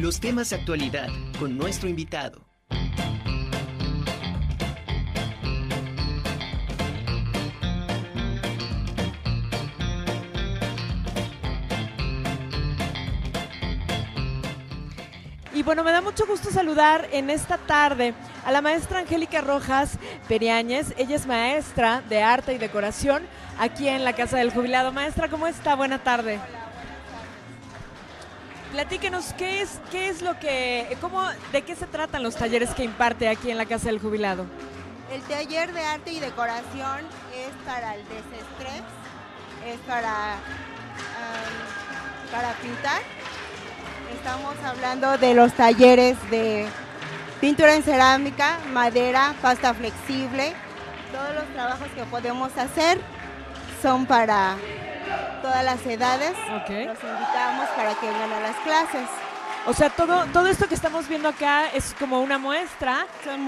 Los temas de actualidad con nuestro invitado. Y bueno, me da mucho gusto saludar en esta tarde a la maestra Angélica Rojas Periáñez. Ella es maestra de arte y decoración aquí en la Casa del Jubilado. Maestra, ¿cómo está? Buena tarde. Platíquenos, ¿qué es, qué es lo que, cómo, de qué se tratan los talleres que imparte aquí en la Casa del Jubilado? El taller de arte y decoración es para el desestrés, es para, para pintar. Estamos hablando de los talleres de pintura en cerámica, madera, pasta flexible. Todos los trabajos que podemos hacer son para todas las edades. Los invitamos para que vengan a las clases. O sea, todo, todo esto que estamos viendo acá es como una muestra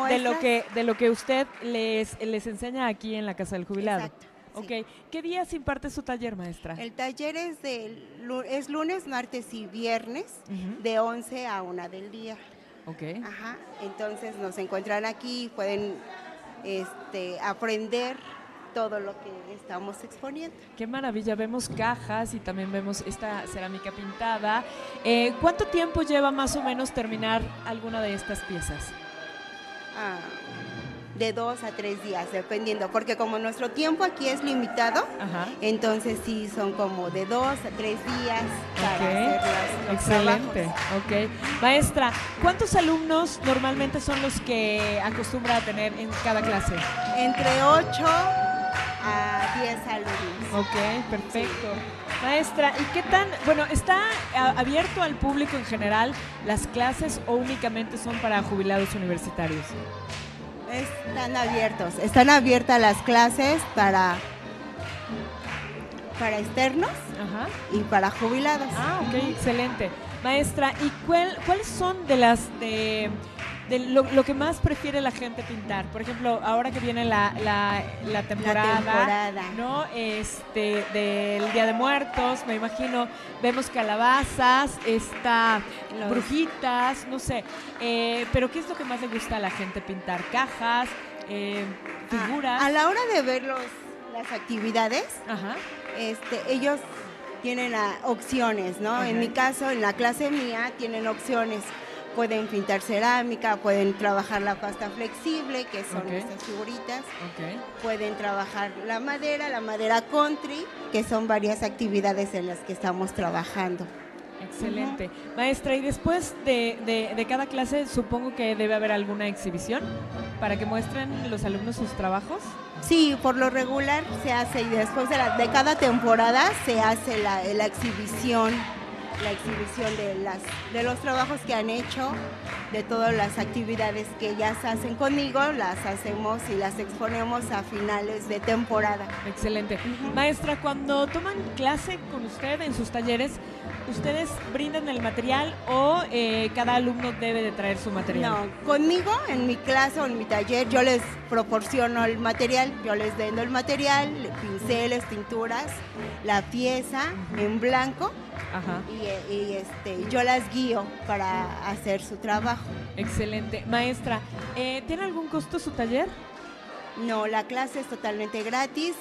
de lo que, de lo que usted les, les enseña aquí en la Casa del Jubilado. Exacto, sí. Ok. ¿Qué días imparte su taller, maestra? El taller es, de, es lunes, martes y viernes de 11 a 1 del día. Ok. Ajá, entonces nos encuentran aquí pueden este, aprender todo lo que estamos exponiendo. Qué maravilla, vemos cajas y también vemos esta cerámica pintada. Eh, ¿Cuánto tiempo lleva más o menos terminar alguna de estas piezas? Ah, de dos a tres días, dependiendo, porque como nuestro tiempo aquí es limitado, Ajá. entonces sí son como de dos a tres días para Ok, hacer los, Excelente, trabajos. ok. Maestra, ¿cuántos alumnos normalmente son los que acostumbra a tener en cada clase? Entre 8 a 10 alumnos. Ok, perfecto. Maestra, ¿y qué tan, bueno, está abierto al público en general las clases o únicamente son para jubilados universitarios? Están abiertos, están abiertas las clases para, para externos Ajá. y para jubilados. Ah, ok, excelente. Maestra, ¿y cuál, cuáles son de las de, de lo, lo que más prefiere la gente pintar? Por ejemplo, ahora que viene la, la, la temporada, temporada. ¿no? Este, del Día de Muertos, me imagino, vemos calabazas, está Los- brujitas, no sé. Eh, pero ¿qué es lo que más le gusta a la gente pintar? ¿Cajas? Eh, ¿Figuras? A, a la hora de ver los, las actividades, Ajá. este, ellos tienen ah, opciones, ¿no? Ajá. En mi caso, en la clase mía, tienen opciones. Pueden pintar cerámica, pueden trabajar la pasta flexible, que son Ok. estas figuritas. Pueden trabajar la madera, la madera country, que son varias actividades en las que estamos trabajando. Excelente. Maestra, y después de, de- de cada clase supongo que debe haber alguna exhibición para que muestren los alumnos sus trabajos. Sí, por lo regular se hace y después de, la- de cada temporada se hace la, exhibición, la exhibición de los trabajos que han hecho, de todas las actividades que ellas hacen conmigo, las hacemos y las exponemos a finales de temporada. Excelente. Maestra, cuando toman clase con usted en sus talleres, ¿ustedes brindan el material o eh, cada alumno debe de traer su material? No, conmigo en mi clase o en mi taller yo les proporciono el material, yo les vendo el material, pinceles, pinturas, la pieza en blanco Ajá. y, y, este, yo las guío para hacer su trabajo. Excelente. Maestra, eh, ¿tiene algún costo su taller? No, la clase es totalmente gratis.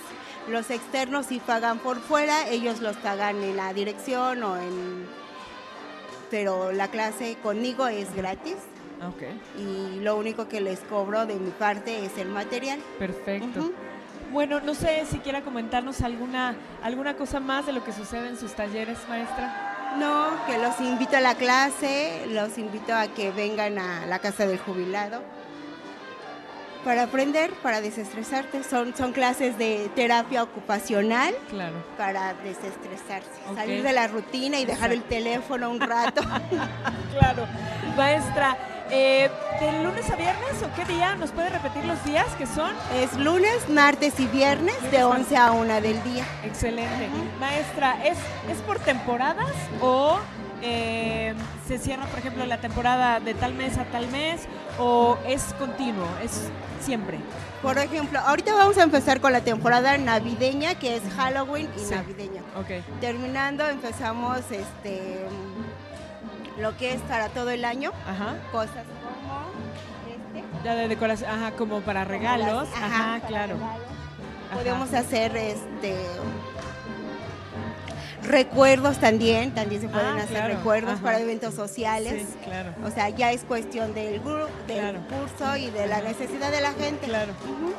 Los externos sí pagan por fuera, ellos los pagan en la dirección o en... Pero la clase conmigo es gratis Ah, Ok, y lo único que les cobro de mi parte es el material. perfecto. Bueno, no sé si quiera comentarnos alguna, alguna cosa más de lo que sucede en sus talleres, maestra. No, que los invito a la clase, los invito a que vengan a la casa del jubilado para aprender, para desestresarte. Son, son clases de terapia ocupacional Claro. para desestresarse, salir de la rutina y dejar el teléfono un rato. Claro. Maestra, eh, ¿de lunes a viernes o qué día? ¿Nos puede repetir los días que son? es lunes, martes y viernes de 11 a 1 del día. Excelente. Maestra, ¿es, ¿es por temporadas o eh, se cierra, por ejemplo, la temporada de tal mes a tal mes o es continuo, es siempre? Por ejemplo, ahorita vamos a empezar con la temporada navideña, que es Halloween y Sí. navideña. Ok. Terminando, empezamos este lo que es para todo el año, Ajá. cosas como este. Ya de decoración, ajá, como para regalos. Ajá, Ajá, para claro. regalos. Podemos hacer este recuerdos también, también se pueden Ah, hacer claro, recuerdos ajá. para eventos sociales. Sí, claro. O sea, ya es cuestión del, gru- del Claro. curso y de la necesidad de la gente. Claro.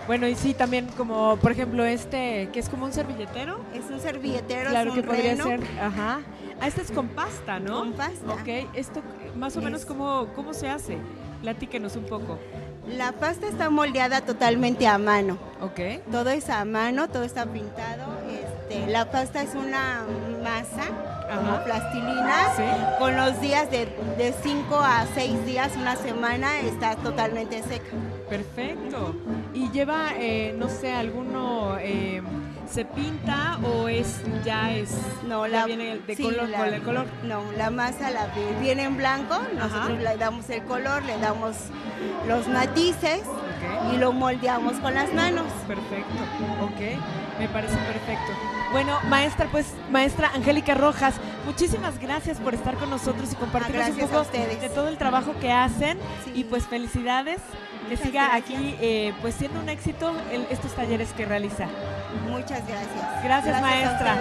Bueno, y sí, también como, por ejemplo, este, que es como un servilletero. Es un servilletero, claro es que un podría reno ser. Ajá. Ah, este es con pasta, ¿no? con pasta. Ok, esto más o menos cómo, cómo se hace. Platíquenos un poco. La pasta está moldeada totalmente a mano. Ok. Todo es a mano, todo está pintado. Este, la pasta es una masa como Ajá. plastilina. Sí. Con los días de 5 a 6 días, una semana, está totalmente seca. Perfecto. ¿Y lleva, eh, no sé, alguno eh, se pinta o es ya es No, ya la viene de sí, color la- el color? No, la masa la vi- viene en blanco, nosotros le damos el color, le damos los matices Y lo moldeamos con las manos. Perfecto, ok, me parece perfecto. Bueno, maestra, pues, maestra Angélica Rojas, muchísimas gracias por estar con nosotros y compartirnos un gracias poco de todo el trabajo que hacen Sí. y pues felicidades, que Muchas siga gracias. aquí pues, eh, pues siendo un éxito el- estos talleres que realiza. Muchas gracias. Gracias, a maestra.